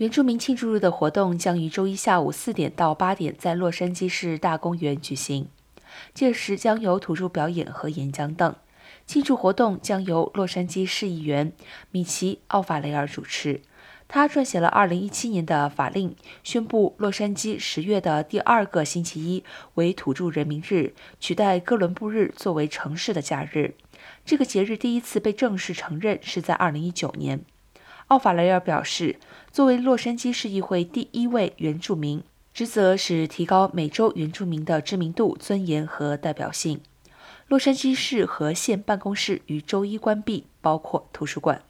原住民庆祝日的活动将于周一下午四点到八点在洛杉矶市大公园举行，届时将有土著表演和演讲等。庆祝活动将由洛杉矶市议员米奇·奥法雷尔主持。他撰写了2017年的法令，宣布洛杉矶十月的第二个星期一为土著人民日，取代哥伦布日作为城市的假日。这个节日第一次被正式承认是在2019年。奥法雷尔表示，作为洛杉矶市议会第一位原住民，职责是提高美洲原住民的知名度、尊严和代表性。洛杉矶市和县办公室于周一关闭，包括图书馆。